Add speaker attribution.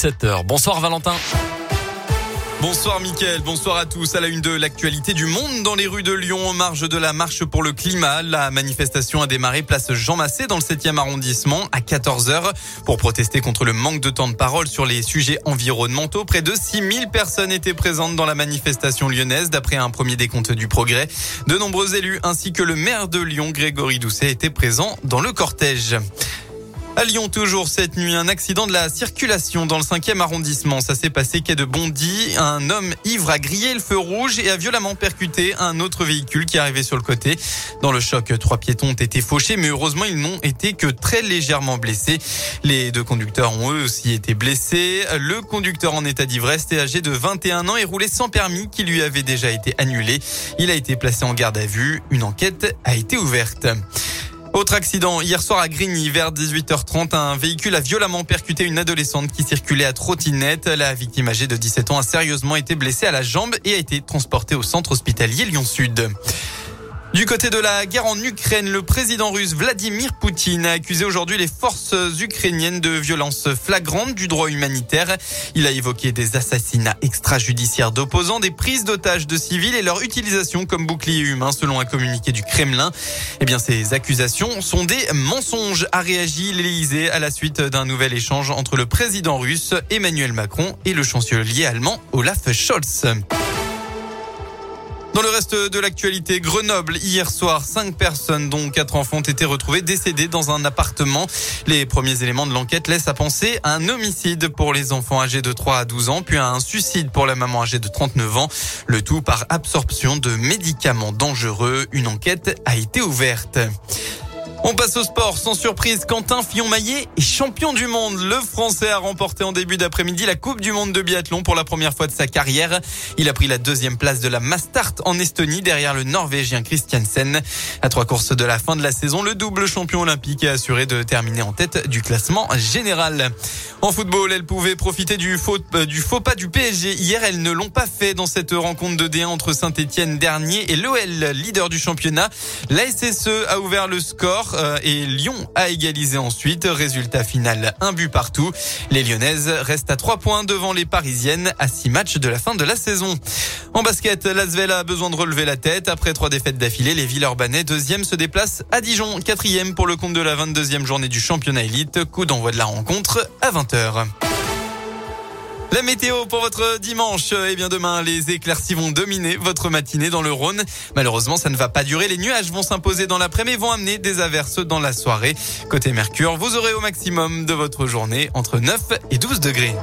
Speaker 1: 17h. Bonsoir Valentin.
Speaker 2: Bonsoir Mickaël, bonsoir à tous. À la une de l'actualité du monde dans les rues de Lyon, en marge de la marche pour le climat, la manifestation a démarré place Jean Massé dans le 7e arrondissement à 14h pour protester contre le manque de temps de parole sur les sujets environnementaux. Près de 6000 personnes étaient présentes dans la manifestation lyonnaise d'après un premier décompte du progrès. De nombreux élus ainsi que le maire de Lyon, Grégory Doucet, étaient présents dans le cortège. À Lyon, toujours cette nuit, un accident de la circulation dans le 5e arrondissement. Ça s'est passé quai de Bondy. Un homme ivre a grillé le feu rouge et a violemment percuté un autre véhicule qui arrivait sur le côté. Dans le choc, trois piétons ont été fauchés, mais heureusement, ils n'ont été que très légèrement blessés. Les deux conducteurs ont eux aussi été blessés. Le conducteur en état d'ivresse est âgé de 21 ans et roulait sans permis qui lui avait déjà été annulé. Il a été placé en garde à vue. Une enquête a été ouverte. Autre accident, hier soir à Grigny, vers 18h30, un véhicule a violemment percuté une adolescente qui circulait à trottinette. La victime âgée de 17 ans a sérieusement été blessée à la jambe et a été transportée au centre hospitalier Lyon-Sud. Du côté de la guerre en Ukraine, le président russe Vladimir Poutine a accusé aujourd'hui les forces ukrainiennes de violences flagrantes du droit humanitaire. Il a évoqué des assassinats extrajudiciaires d'opposants, des prises d'otages de civils et leur utilisation comme bouclier humain selon un communiqué du Kremlin. Eh bien, ces accusations sont des mensonges, a réagi l'Élysée à la suite d'un nouvel échange entre le président russe Emmanuel Macron et le chancelier allemand Olaf Scholz. Dans le reste de l'actualité, Grenoble, hier soir, cinq personnes, dont quatre enfants, ont été retrouvées décédées dans un appartement. Les premiers éléments de l'enquête laissent à penser un homicide pour les enfants âgés de 3 à 12 ans, puis un suicide pour la maman âgée de 39 ans. Le tout par absorption de médicaments dangereux. Une enquête a été ouverte. On passe au sport. Sans surprise, Quentin Fillon-Maillet est champion du monde. Le Français a remporté en début d'après-midi la Coupe du monde de biathlon pour la première fois de sa carrière. Il a pris la deuxième place de la Mastart en Estonie derrière le Norvégien Christiansen. À trois courses de la fin de la saison, le double champion olympique a assuré de terminer en tête du classement général. En football, elle pouvait profiter du faux, euh, pas du PSG. Hier, elles ne l'ont pas fait dans cette rencontre de D1 entre Saint-Etienne dernier et l'OL, leader du championnat. La SSE a ouvert le score. Euh, et Lyon a égalisé ensuite. Résultat final, un but partout. Les Lyonnaises restent à trois points devant les Parisiennes à six matchs de la fin de la saison. En basket, l'Asvel a besoin de relever la tête. Après trois défaites d'affilée, les Villeurbanais, deuxième, se déplacent à Dijon, quatrième pour le compte de la 22e journée du championnat élite. Coup d'envoi de la rencontre à 20h. La météo pour votre dimanche. Eh bien, demain, les éclaircies vont dominer votre matinée dans le Rhône. Malheureusement, ça ne va pas durer. Les nuages vont s'imposer dans l'après-midi vont amener des averses dans la soirée. Côté Mercure, vous aurez au maximum de votre journée entre 9 et 12 degrés.